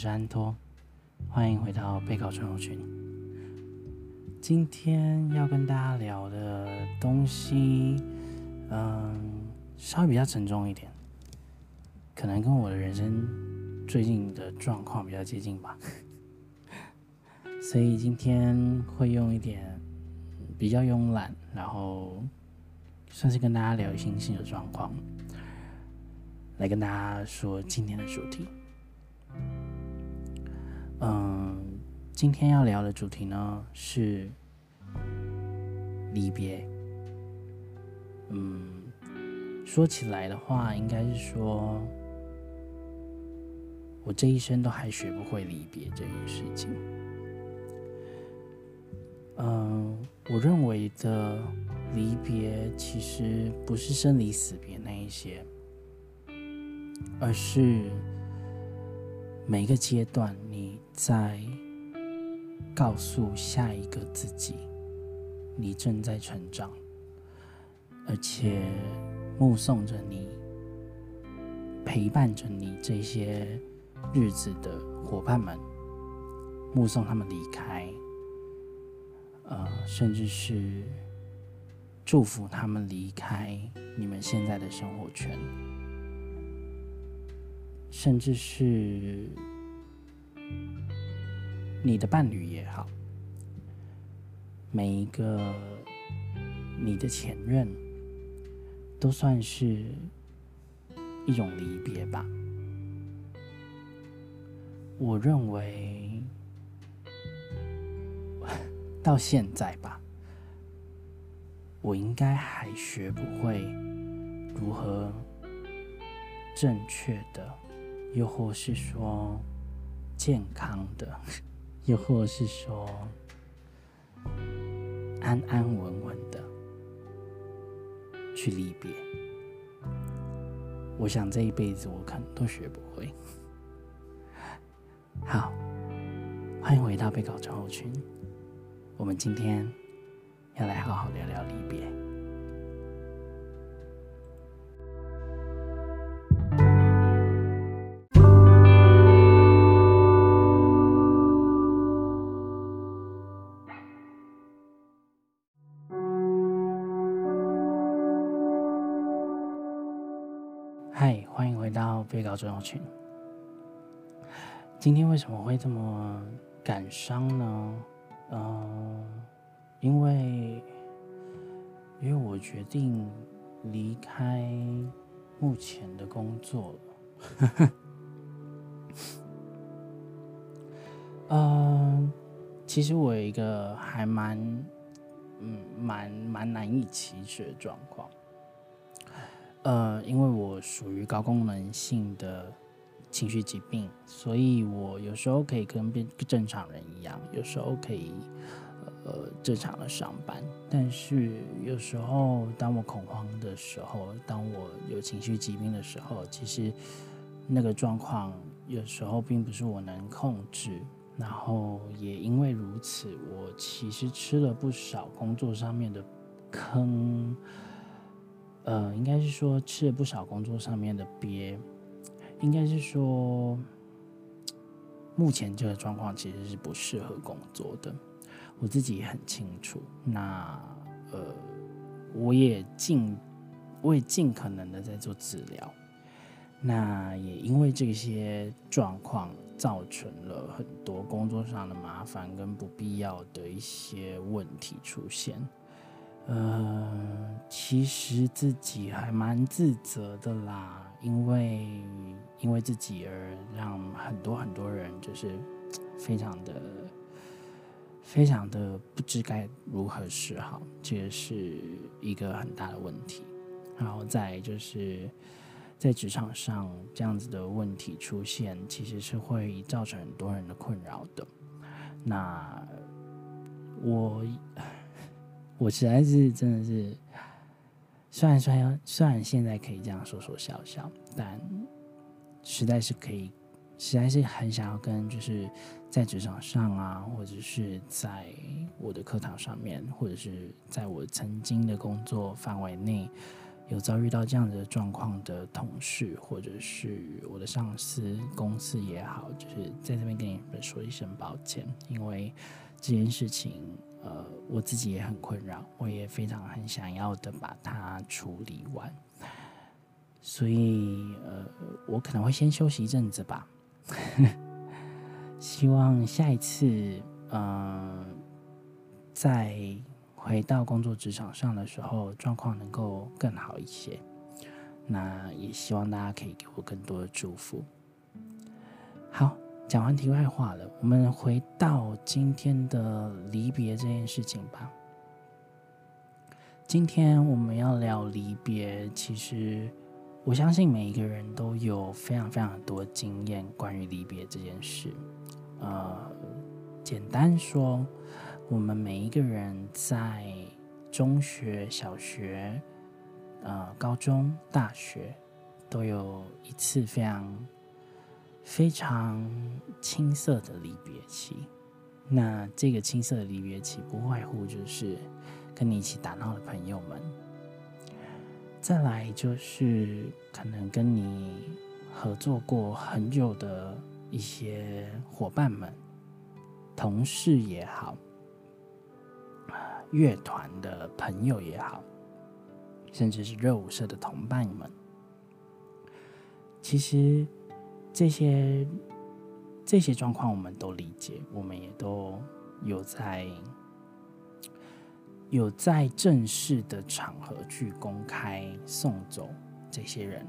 是安托，欢迎回到备考症候群。今天要跟大家聊的东西，嗯，稍微比较沉重一点，可能跟我的人生最近的状况比较接近吧。所以今天会用一点比较慵懒，然后算是跟大家聊心情的状况，来跟大家说今天的主题。嗯，今天要聊的主题呢是离别。嗯，说起来的话，应该是说，我这一生都还学不会离别这件事情。嗯，我认为的离别其实不是生离死别那一些，而是。每个阶段，你在告诉下一个自己，你正在成长，而且目送着你、陪伴着你这些日子的伙伴们，目送他们离开，呃，甚至是祝福他们离开你们现在的生活圈。甚至是你的伴侣也好，每一个你的前任，都算是一种离别吧。我认为到现在吧，我应该还学不会如何正确的。又或是说健康的，又或是说安安稳稳的去离别，我想这一辈子我可能都学不会。好，欢迎回到备考症候群，我们今天要来好好聊聊离别。备考症候群，今天为什么会这么感伤呢？嗯、呃，因为因为我决定离开目前的工作了。嗯、其实我有一个还蛮嗯蛮蛮难以启齿的状况。呃，因为我属于高功能性的情绪疾病，所以我有时候可以跟变正常人一样，有时候可以呃正常的上班，但是有时候当我恐慌的时候，当我有情绪疾病的时候，其实那个状况有时候并不是我能控制，然后也因为如此，我其实吃了不少工作上面的坑。呃，应该是说吃了不少工作上面的鳖，应该是说目前这个状况其实是不适合工作的，我自己也很清楚。那呃，我也尽我也尽可能的在做治疗，那也因为这些状况造成了很多工作上的麻烦跟不必要的一些问题出现。呃，其实自己还蛮自责的啦，因为因为自己而让很多很多人就是非常的非常的不知该如何是好，这个是一个很大的问题。然后再就是在职场上这样子的问题出现，其实是会造成很多人的困扰的。那我。我实在是真的是，虽然说虽然现在可以这样说说笑笑，但实在是可以，实在是很想要跟就是在职场上啊，或者是在我的课堂上面，或者是在我曾经的工作范围内，有遭遇到这样的状况的同事，或者是我的上司、公司也好，就是在这边跟你们说一声抱歉，因为这件事情，呃，我自己也很困扰，我也非常很想要的把它处理完，所以，呃，我可能会先休息一阵子吧，希望下一次，嗯、呃，在。回到工作职场上的时候，状况能够更好一些。那也希望大家可以给我更多的祝福。好，讲完题外话了，我们回到今天的离别这件事情吧。今天我们要聊离别，其实我相信每一个人都有非常非常多经验关于离别这件事。呃，简单说。我们每一个人在中学、小学、呃、高中、大学，都有一次非常非常青涩的离别期。那这个青涩的离别期，不外乎就是跟你一起打闹的朋友们，再来就是可能跟你合作过很久的一些伙伴们、同事也好。乐团的朋友也好，甚至是热舞社的同伴们，其实这些这些状况我们都理解，我们也都有在有在正式的场合去公开送走这些人，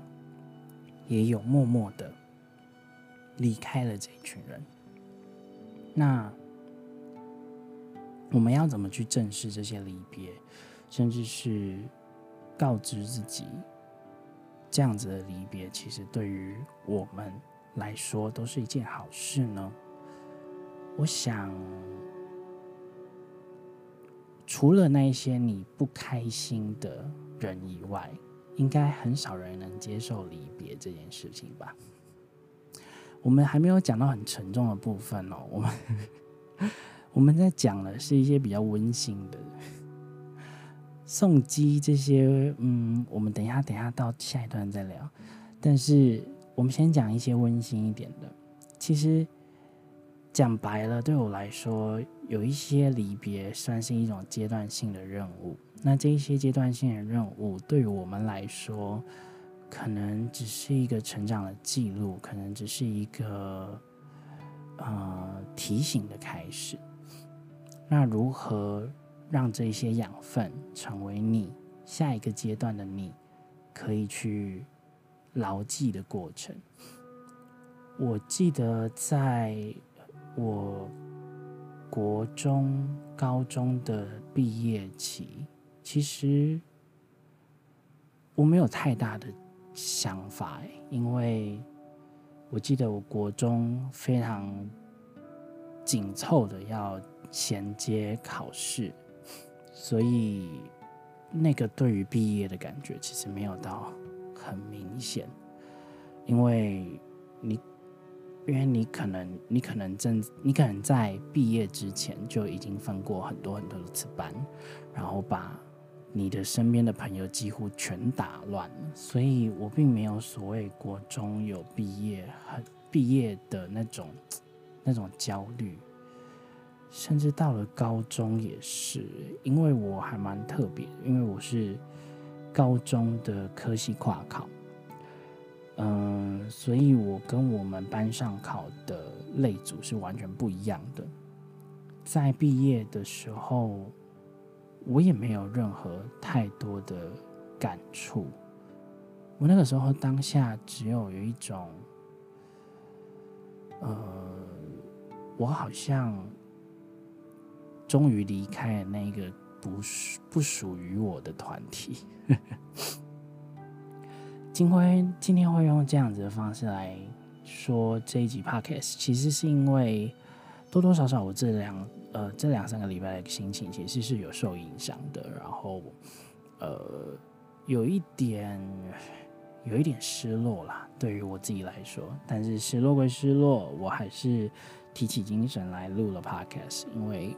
也有默默的离开了这一群人。那。我们要怎么去正视这些离别，甚至是告知自己，这样子的离别其实对于我们来说都是一件好事呢？我想，除了那一些你不开心的人以外，应该很少人能接受离别这件事情吧？我们还没有讲到很沉重的部分哦，我们。我们在讲的是一些比较温馨的送机这些，嗯，我们等一下等一下到下一段再聊。但是我们先讲一些温馨一点的。其实讲白了，对我来说，有一些离别算是一种阶段性的任务。那这一些阶段性的任务，对于我们来说，可能只是一个成长的记录，可能只是一个呃提醒的开始。那如何让这些养分成为你下一个阶段的你可以去牢记的过程？我记得在我国中、高中的毕业期，其实我没有太大的想法，因为我记得我国中非常紧凑的要。衔接考试，所以那个对于毕业的感觉其实没有到很明显，因为你，因为你可能你可能正你可能在毕业之前就已经分过很多很多次班，然后把你的身边的朋友几乎全打乱了，所以我并没有所谓国中有毕业很毕业的那种那种焦虑。甚至到了高中也是，因为我还蛮特别，因为我是高中的科系跨考，嗯，所以我跟我们班上考的类组是完全不一样的。在毕业的时候，我也没有任何太多的感触。我那个时候当下只有有一种，呃，我好像。终于离开了那个不属不属于我的团体。今 天今天会用这样子的方式来说这一集 podcast，其实是因为多多少少我这两呃这两三个礼拜的心情其实是有受影响的，然后呃有一点有一点失落啦，对于我自己来说，但是失落归失落，我还是提起精神来录了 podcast，因为。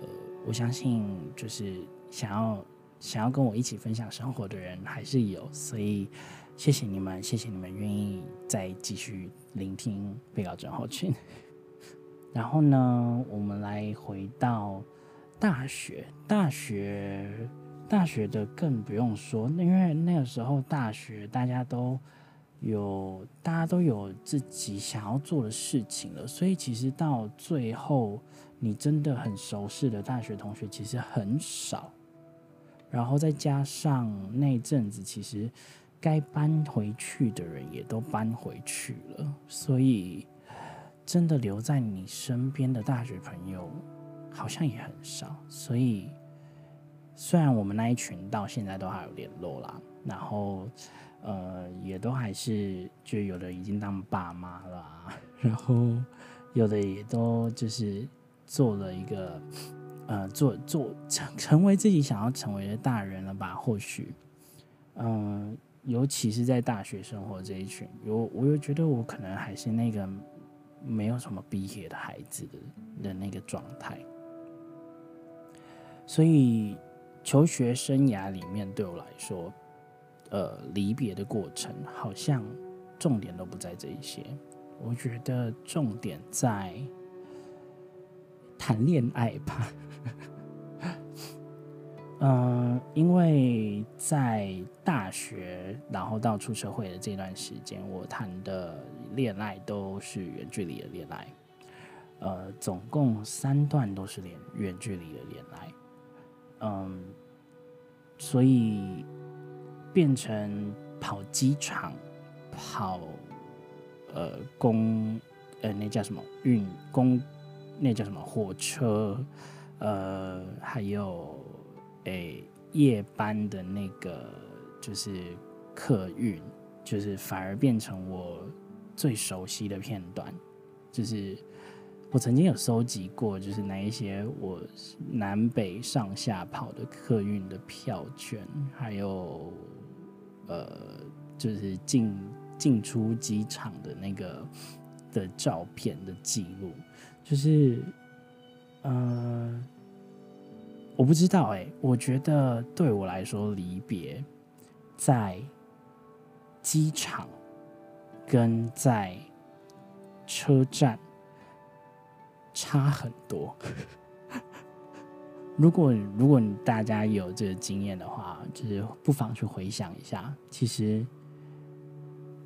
呃，我相信就是想要想要跟我一起分享生活的人还是有，所以谢谢你们，谢谢你们愿意再继续聆听被告症候群。然后呢，我们来回到大学，大学，大学的更不用说，因为那个时候大学大家都有，大家都有自己想要做的事情了，所以其实到最后，你真的很熟悉的大学同学其实很少。然后再加上那阵子，其实该搬回去的人也都搬回去了，所以。真的留在你身边的大学朋友好像也很少，所以虽然我们那一群到现在都还有联络啦，然后呃也都还是就有的已经当爸妈了啊，然后有的也都就是做了一个呃做做成成为自己想要成为的大人了吧？或许嗯、呃，尤其是在大学生活这一群，我我又觉得我可能还是那个。没有什么毕业的孩子的的那个状态，所以求学生涯里面对我来说，呃，离别的过程好像重点都不在这一些。我觉得重点在谈恋爱吧。嗯，因为在大学，然后到出社会的这段时间，我谈的恋爱都是远距离的恋爱，呃，总共三段都是远远距离的恋爱，嗯，所以变成跑机场，跑呃公呃那叫什么运公，那叫什么火车，呃还有。诶、夜班的那个就是客运，就是反而变成我最熟悉的片段。就是我曾经有收集过，就是哪一些我南北上下跑的客运的票券，还有呃，就是进进出机场的那个的照片的记录，就是嗯。呃我不知道哎、我觉得对我来说，离别在机场跟在车站差很多。如果如果你大家有这个经验的话，就是不妨去回想一下。其实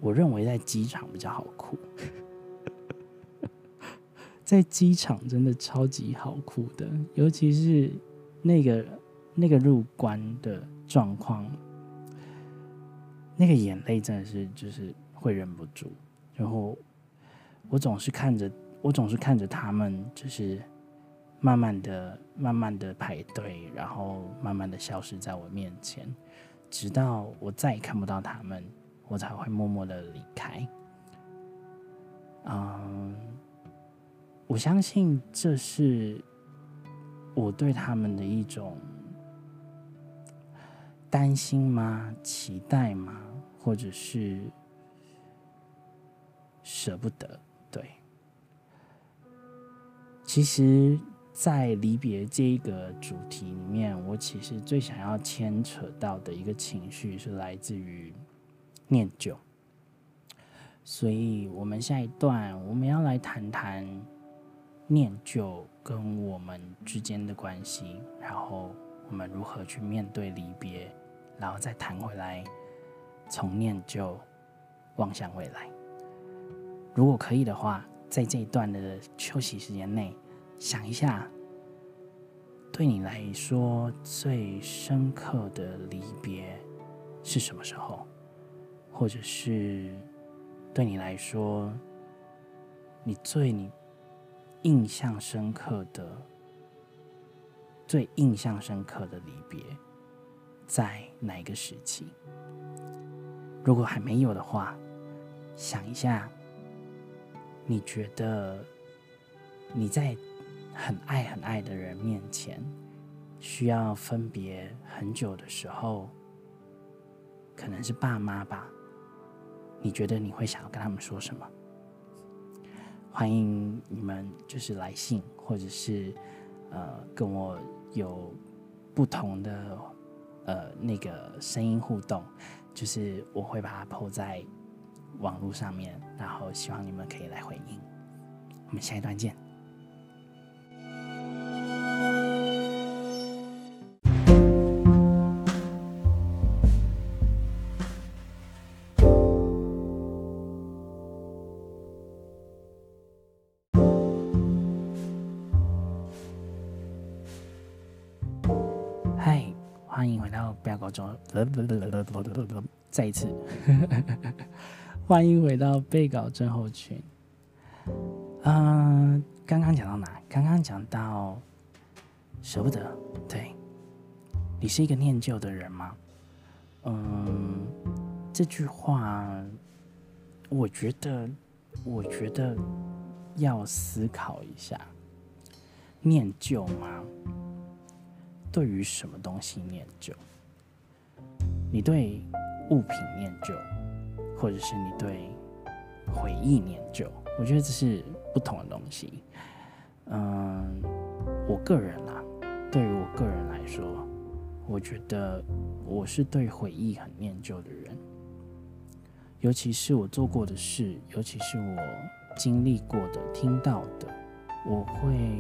我认为在机场比较好哭，在机场真的超级好哭的，尤其是。那个那个入关的状况，那个眼泪真的是就是会忍不住。然后我总是看着，我总是看着他们，就是慢慢的、慢慢的排队，然后慢慢的消失在我面前，直到我再也看不到他们，我才会默默的离开。嗯，我相信这是。我对他们的一种担心吗？期待吗？或者是舍不得？对，其实，在离别这一个主题里面，我其实最想要牵扯到的一个情绪是来自于念旧，所以我们下一段我们要来谈谈念旧。跟我们之间的关系，然后我们如何去面对离别，然后再谈回来，从念旧望向未来。如果可以的话，在这一段的休息时间内，想一下，对你来说最深刻的离别是什么时候？或者是对你来说，你最你。印象深刻的、最印象深刻的离别，在哪一个时期？如果还没有的话，想一下，你觉得你在很爱很爱的人面前，需要分别很久的时候，可能是爸妈吧？你觉得你会想要跟他们说什么？欢迎你们，就是来信，或者是呃，跟我有不同的呃那个声音互动，就是我会把它 po 在网络上面，然后希望你们可以来回应。我们下一段见。欢迎回到不要搞错 再一次，欢迎回到被稿症候群。嗯、刚刚讲到哪？刚刚讲到舍不得。对，你是一个念旧的人吗？嗯，这句话，我觉得，我觉得要思考一下，念旧吗？对于什么东西念旧？你对物品念旧，或者是你对回忆念旧，我觉得这是不同的东西。嗯，我个人啊，对于我个人来说，我觉得我是对回忆很念旧的人，尤其是我做过的事，尤其是我经历过的、听到的，我会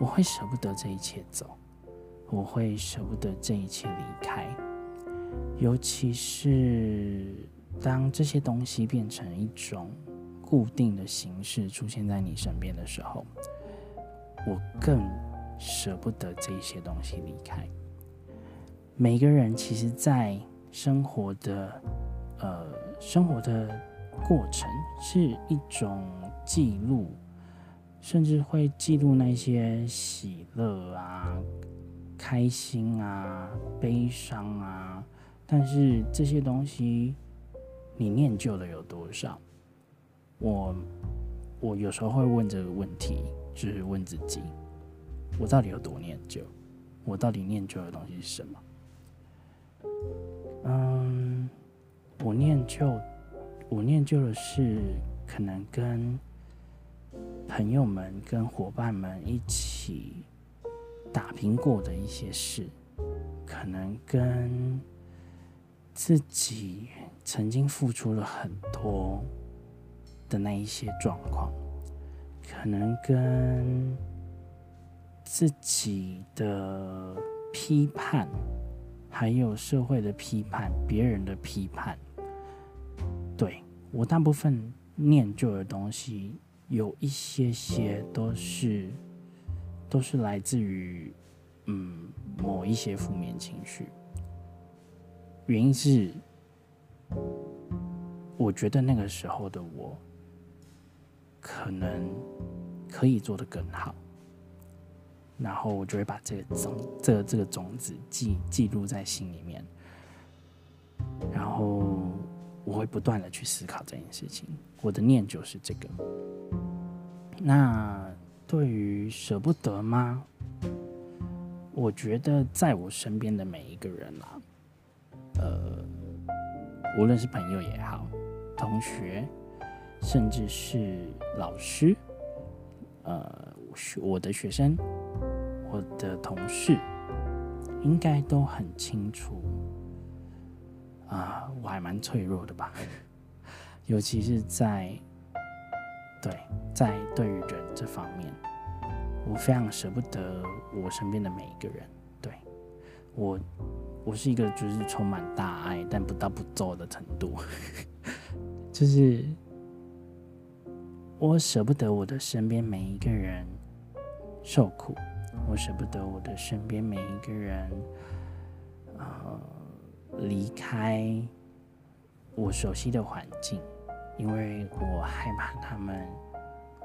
我会舍不得这一切走，我会舍不得这一切离开。尤其是当这些东西变成一种固定的形式出现在你身边的时候，我更舍不得这些东西离开。每个人其实，在生活的呃生活的过程是一种记录，甚至会记录那些喜乐啊、开心啊、悲伤啊。但是这些东西，你念旧的有多少？我我有时候会问这个问题，就是问自己：我到底有多念旧？我到底念旧的东西是什么？嗯，我念旧，我念旧的是可能跟朋友们、跟伙伴们一起打拼过的一些事，可能跟。自己曾经付出了很多的那一些状况，可能跟自己的批判，还有社会的批判、别人的批判，对，我大部分念旧的东西，有一些些都是都是来自于嗯某一些负面情绪。原因是，我觉得那个时候的我，可能可以做得更好，然后我就会把这个种，这个这个种子记记录在心里面，然后我会不断的去思考这件事情。我的念就是这个。那对于舍不得吗？我觉得在我身边的每一个人啊。呃，无论是朋友也好，同学，甚至是老师，呃，我的学生，我的同事，应该都很清楚啊，我还蛮脆弱的吧，尤其是在对在对于人这方面，我非常舍不得我身边的每一个人，对我。我是一个就是充满大爱，但不到不做的程度，就是我舍不得我的身边每一个人受苦，我舍不得我的身边每一个人呃离开我熟悉的环境，因为我害怕他们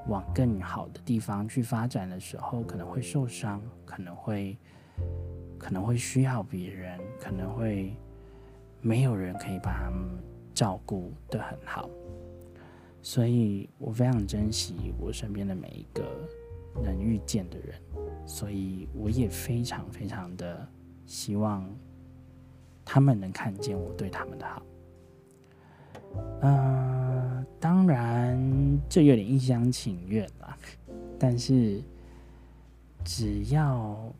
往更好的地方去发展的时候可能会受伤，可能会。可能会需要别人，可能会没有人可以把他们照顾得很好，所以我非常珍惜我身边的每一个能遇见的人，所以我也非常非常的希望他们能看见我对他们的好。嗯、当然这有点一厢情愿啦，但是只要。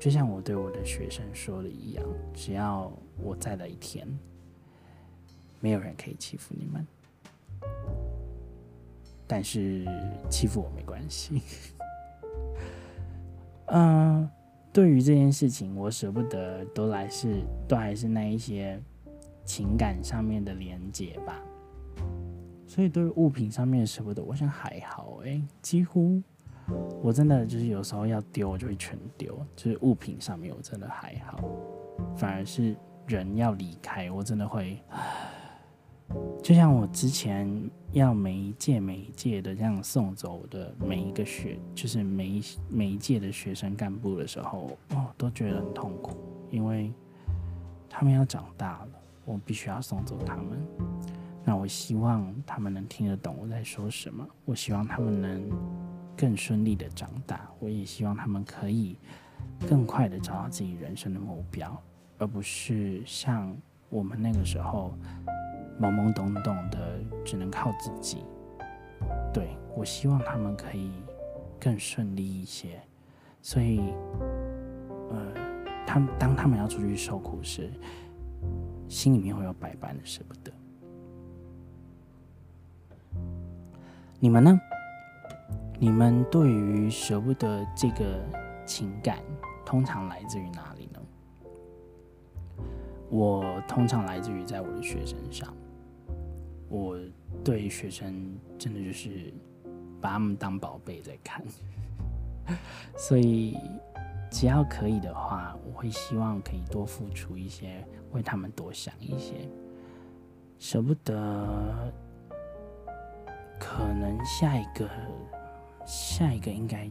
就像我对我的学生说的一样，只要我在的一天，没有人可以欺负你们。但是欺负我没关系。嗯，对于这件事情，我舍不得，都来是都还是那一些情感上面的连接吧。所以对于物品上面舍不得，我想还好哎、欸，几乎。我真的就是有时候要丢，我就会全丢。就是物品上面我真的还好，反而是人要离开，我真的会。就像我之前要每一届每一届的这样送走的每一个学，就是每一每一届的学生干部的时候，哦，都觉得很痛苦，因为他们要长大了，我必须要送走他们。那我希望他们能听得懂我在说什么，我希望他们能。更顺利的长大，我也希望他们可以更快的找到自己人生的目标，而不是像我们那个时候懵懵懂懂的，只能靠自己。对，我希望他们可以更顺利一些，所以，呃，他们当他们要出去受苦时，心里面会有百般的舍不得。你们呢？你们对于舍不得这个情感，通常来自于哪里呢？我通常来自于在我的学生上。我对学生真的就是把他们当宝贝在看，所以只要可以的话，我会希望可以多付出一些，为他们多想一些。舍不得，可能下一个。下一个应该，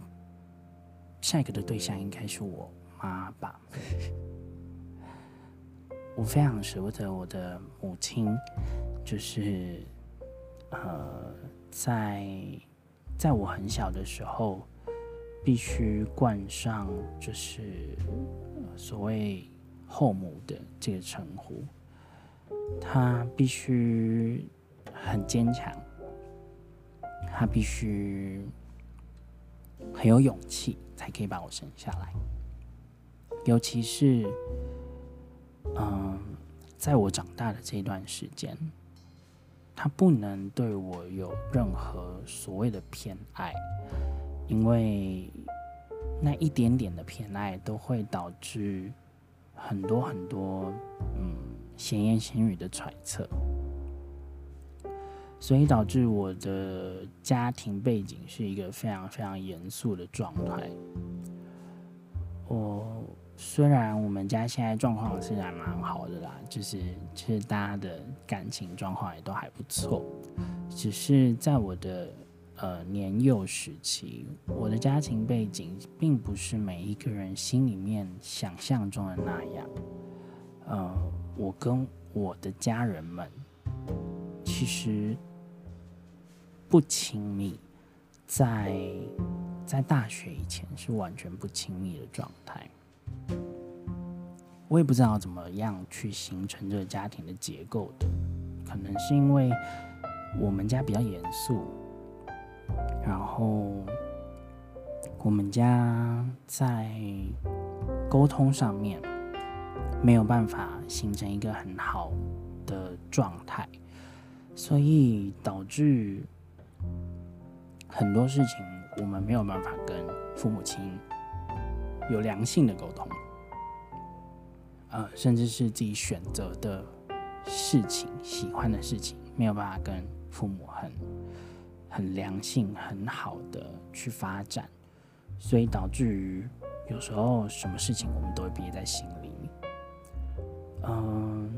下一个的对象应该是我妈吧。我非常舍不得我的母亲，就是呃，在在我很小的时候，必须冠上就是所谓后母的这个称呼。她必须很坚强，他必须。很有勇气，才可以把我生下来。尤其是，嗯，在我长大的这段时间，他不能对我有任何所谓的偏爱，因为那一点点的偏爱都会导致很多很多，嗯，闲言闲语的揣测。所以导致我的家庭背景是一个非常非常严肃的状态。我虽然我们家现在状况是还蛮好的啦，就是其实大家的感情状况也都还不错，只是在我的呃年幼时期，我的家庭背景并不是每一个人心里面想象中的那样。呃，我跟我的家人们其实。不亲密，在在大学以前是完全不亲密的状态。我也不知道怎么样去形成这个家庭的结构的，可能是因为我们家比较严肃，然后我们家在沟通上面没有办法形成一个很好的状态，所以导致。很多事情我们没有办法跟父母亲有良性的沟通，呃，甚至是自己选择的事情、喜欢的事情，没有办法跟父母很很良性、很好的去发展，所以导致于有时候什么事情我们都会憋在心里。嗯，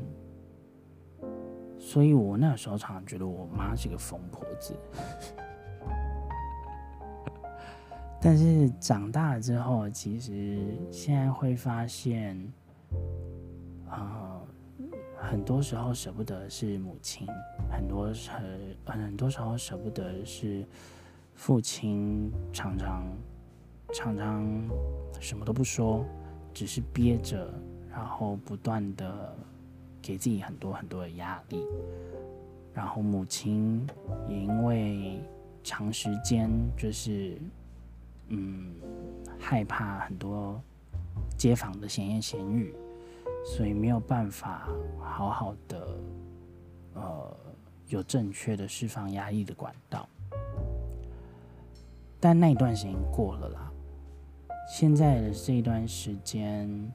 所以我那时候常常觉得我妈是个疯婆子。但是长大了之后，其实现在会发现，啊、呃，很多时候舍不得是母亲，很多很很多时候舍不得是父亲，常常常常什么都不说，只是憋着，然后不断的给自己很多很多的压力，然后母亲也因为长时间就是。嗯，害怕很多街坊的闲言闲语，所以没有办法好好的呃有正确的释放压抑的管道。但那一段时间过了啦，现在的这一段时间，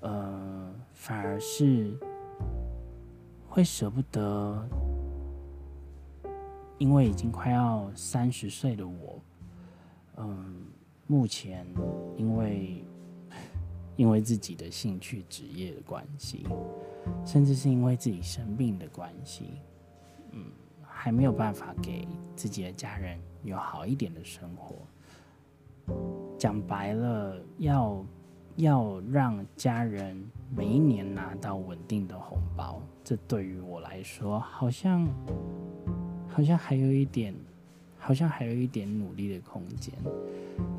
呃，反而是会舍不得，因为已经快要三十岁的我，嗯、目前因为因为自己的兴趣职业的关系，甚至是因为自己生病的关系，嗯，还没有办法给自己的家人有好一点的生活。讲白了，要要让家人每一年拿到稳定的红包，这对于我来说，好像好像还有一点，好像还有一点努力的空间，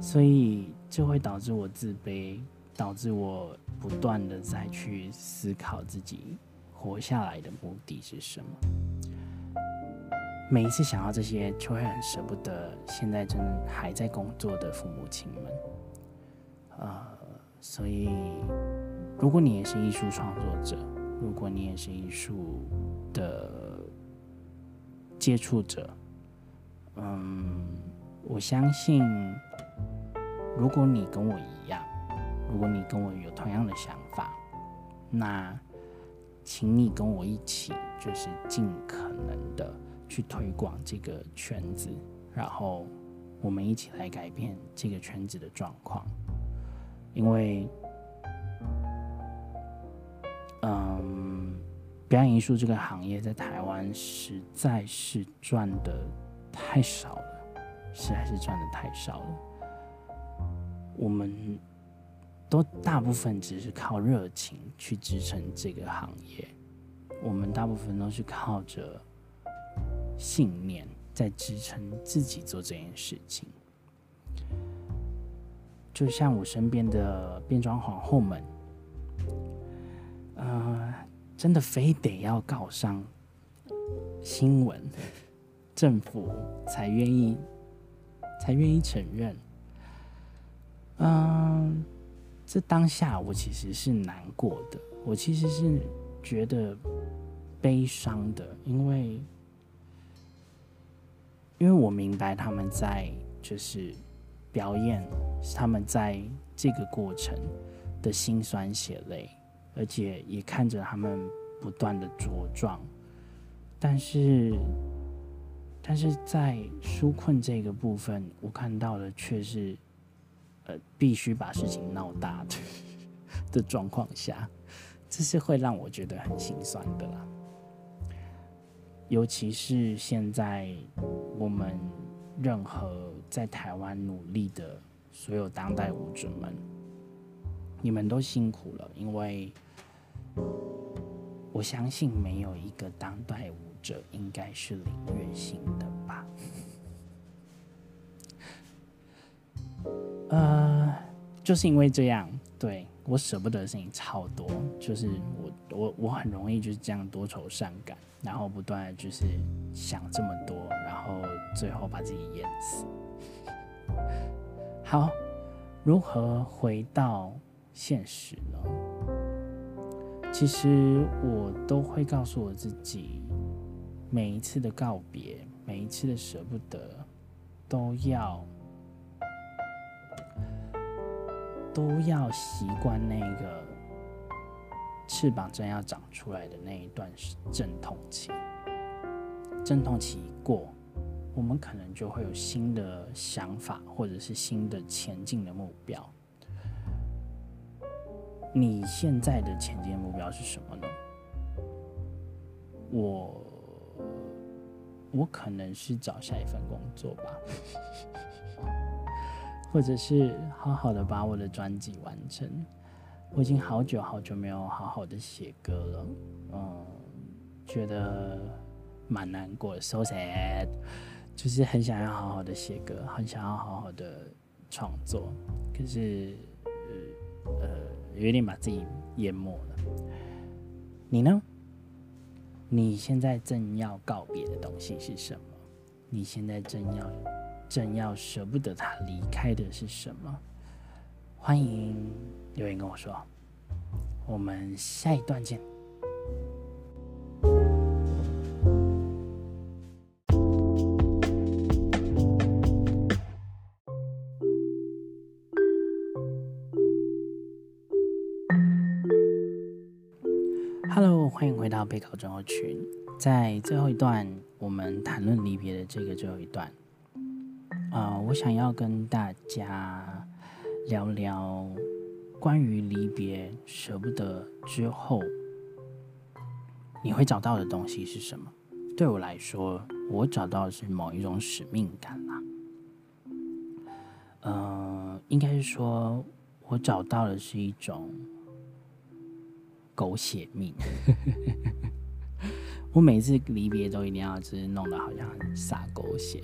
所以就会导致我自卑，导致我不断的再去思考自己活下来的目的是什么。每一次想到这些，就会很舍不得现在正还在工作的父母亲们。呃，所以，如果你也是艺术创作者，如果你也是艺术的接触者，嗯，我相信，如果你跟我一样，如果你跟我有同样的想法，那，请你跟我一起，就是尽可能的去推广这个圈子，然后我们一起来改变这个圈子的状况。因为，嗯，表演艺术这个行业在台湾实在是赚的太少了，实在是赚的太少了。我们都大部分只是靠热情去支撑这个行业，我们大部分都是靠着信念在支撑自己做这件事情。就像我身边的变装皇后们，呃，真的非得要告上新闻，政府才愿意才愿意承认。嗯、这当下我其实是难过的，我其实是觉得悲伤的，因为因为我明白他们在就是。表演他们在这个过程的辛酸血泪，而且也看着他们不断的茁壮。但是，但是在纾困这个部分，我看到的却是，呃，必须把事情闹大的 的状况下，这是会让我觉得很心酸的啦。尤其是现在我们。任何在台湾努力的所有当代舞者们，你们都辛苦了，因为我相信没有一个当代舞者应该是领月薪的吧？呃，就是因为这样，对，我舍不得的事情超多，就是我我我很容易就是这样多愁善感。然后不断的就是想这么多，然后最后把自己淹死。好，如何回到现实呢？其实我都会告诉我自己，每一次的告别，每一次的舍不得，都要都要习惯那个。翅膀正要长出来的那一段阵痛期，阵痛期一过，我们可能就会有新的想法，或者是新的前进的目标。你现在的前进目标是什么呢？我，我可能是找下一份工作吧，或者是好好的把我的专辑完成。我已经好久好久没有好好的写歌了，嗯，觉得蛮难过的，so sad，就是很想要好好的写歌，很想要好好的创作，可是呃，有点把自己淹没了。你呢？你现在正要告别的东西是什么？你现在正要正要舍不得他离开的是什么？欢迎。留言跟我说。我们下一段见。欢迎回到备考症候群。在最后一段，我们谈论离别的这个最后一段，啊、我想要跟大家聊聊。关于离别、舍不得之后，你会找到的东西是什么？对我来说，我找到的是某一种使命感啦。呃，应该是说，我找到的是一种狗血命。我每次离别都一定要就是弄得好像很洒狗血，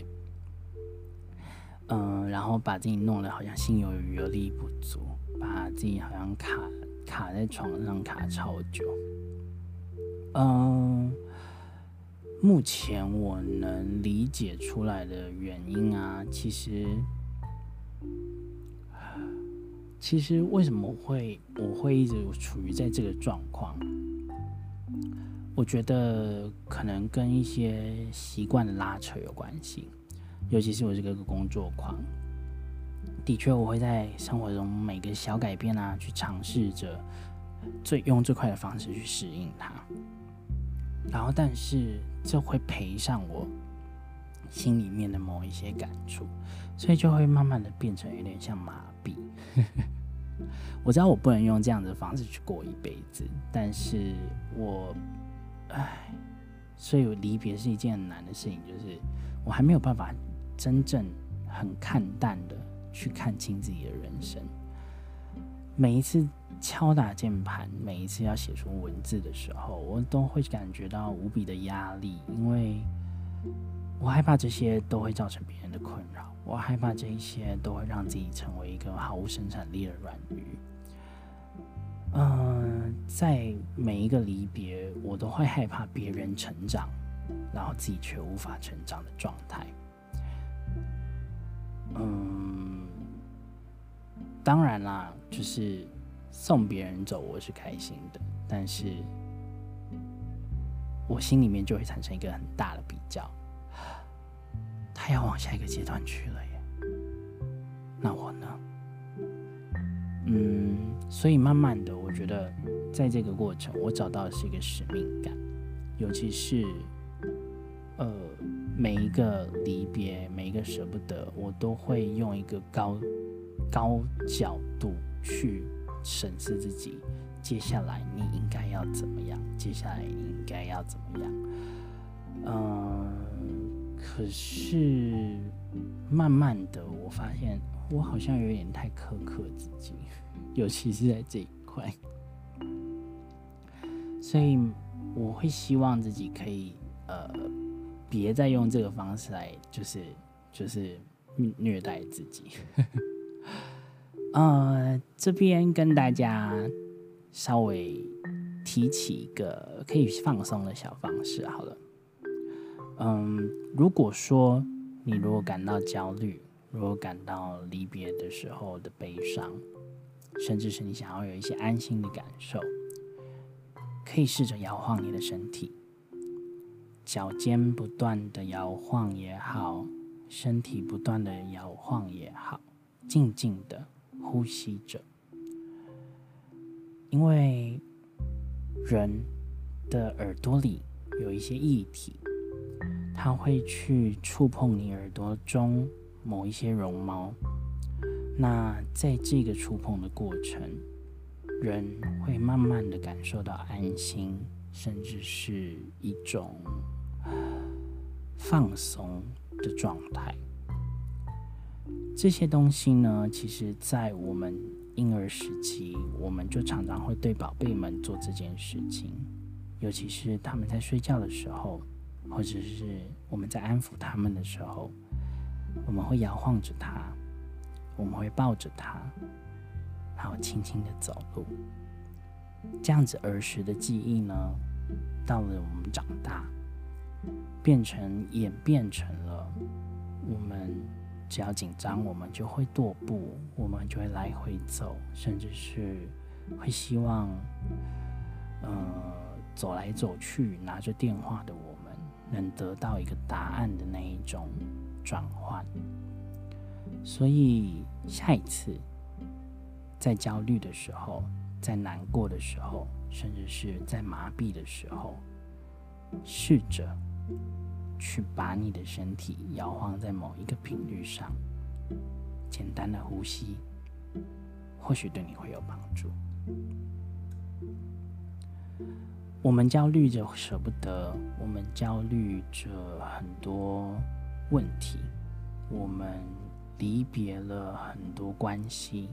嗯、然后把自己弄得好像心有余而力不足。把自己好像卡卡在床上卡超久，嗯，目前我能理解出来的原因啊，其实，其实为什么会我会一直处于在这个状况？我觉得可能跟一些习惯的拉扯有关系，尤其是我这个工作狂。的确，我会在生活中每个小改变啊，去尝试着最用最快的方式去适应它。然后，但是这会赔上我心里面的某一些感触，所以就会慢慢的变成有点像麻痹。我知道我不能用这样的方式去过一辈子，但是我，唉，所以离别是一件很难的事情，就是我还没有办法真正很看淡的。去看清自己的人生。每一次敲打键盘，每一次要写出文字的时候，我都会感觉到无比的压力，因为我害怕这些都会造成别人的困扰，我害怕这一些都会让自己成为一个毫无生产力的软鱼。嗯、在每一个离别，我都会害怕别人成长，然后自己却无法成长的状态。嗯，当然啦，就是送别人走，我是开心的，但是我心里面就会产生一个很大的比较，他要往下一个阶段去了耶，那我呢？嗯，所以慢慢的，我觉得在这个过程，我找到的是一个使命感，尤其是呃。每一个离别，每一个舍不得，我都会用一个高高角度去审视自己。接下来你应该要怎么样？接下来你应该要怎么样？嗯，可是慢慢的，我发现我好像有点太苛刻自己，尤其是在这一块。所以我会希望自己可以呃。别再用这个方式来，就是就是虐待自己。呃，这边跟大家稍微提起一个可以放松的小方式，好了。嗯，如果说你如果感到焦虑，如果感到离别的时候的悲伤，甚至是你想要有一些安心的感受，可以试着摇晃你的身体。脚尖不断的摇晃也好，身体不断的摇晃也好，静静的呼吸着。因为人的耳朵里有一些液体，它会去触碰你耳朵中某一些绒毛。那在这个触碰的过程，人会慢慢的感受到安心，甚至是一种。放松的状态，这些东西呢，其实，在我们婴儿时期，我们就常常会对宝贝们做这件事情，尤其是他们在睡觉的时候，或者是我们在安抚他们的时候，我们会摇晃着他，我们会抱着他，然后轻轻的走路。这样子儿时的记忆呢，到了我们长大。变成演变成了我们只要紧张，我们就会踱步，我们就会来回走，甚至是会希望，呃，走来走去，拿着电话的我能得到一个答案的那一种转换。所以下一次在焦虑的时候，在难过的时候，甚至是在麻痹的时候，试着。去把你的身体摇晃在某一个频率上，简单的呼吸，或许对你会有帮助。我们焦虑着舍不得，我们焦虑着很多问题，我们离别了很多关系，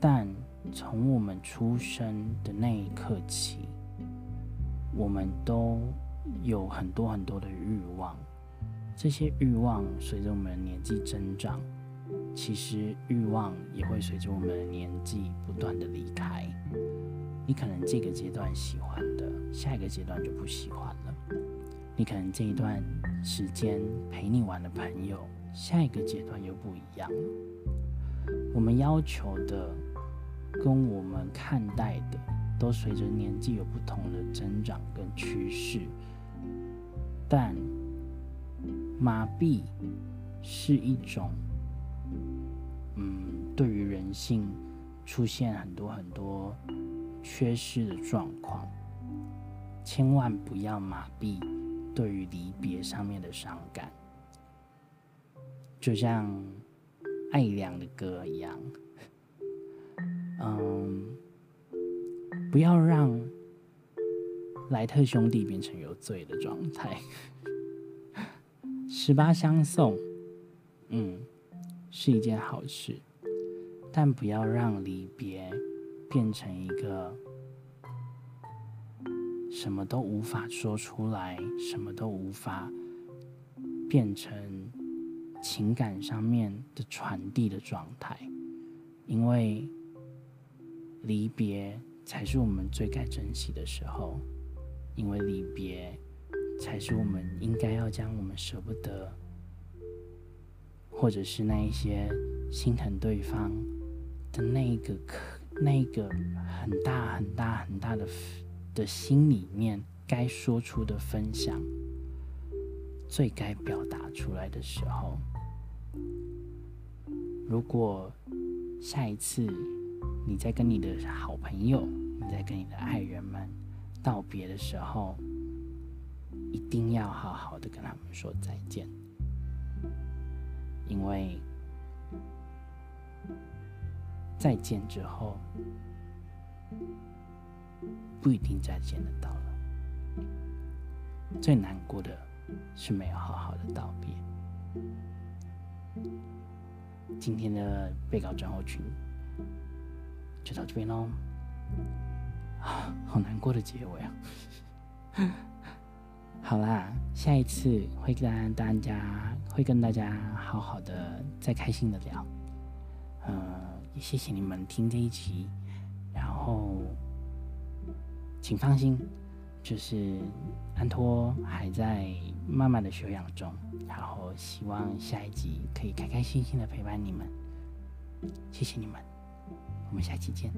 但从我们出生的那一刻起，我们都。有很多很多的欲望，这些欲望随着我们的年纪增长，其实欲望也会随着我们的年纪不断的离开。你可能这个阶段喜欢的，下一个阶段就不喜欢了。你可能这一段时间陪你玩的朋友，下一个阶段又不一样了。我们要求的，跟我们看待的，都随着年纪有不同的增长跟趋势。但麻痹是一种，嗯，对于人性出现很多很多缺失的状况，千万不要麻痹对于离别上面的伤感，就像艾良的歌一样，嗯，不要让。莱特兄弟变成有罪的状态，十八相送，嗯，是一件好事，但不要让离别变成一个什么都无法说出来，什么都无法变成情感上面的传递的状态，因为离别才是我们最该珍惜的时候。因为离别，才是我们应该要将我们舍不得，或者是那一些心疼对方的那一个那个很大很大很大的的心里面该说出的分享，最该表达出来的时候。如果下一次你在跟你的好朋友，你在跟你的爱人们。道别的时候，一定要好好的跟他们说再见，因为再见之后不一定再见得到了。最难过的是没有好好的道别。今天的被告转后群就到这边喽。啊，好难过的结尾啊！好啦，下一次会跟大家会跟大家好好的再开心的聊。嗯，也谢谢你们听这一集，然后请放心，就是安托还在慢慢的休养中，然后希望下一集可以开开心心的陪伴你们。谢谢你们，我们下期见。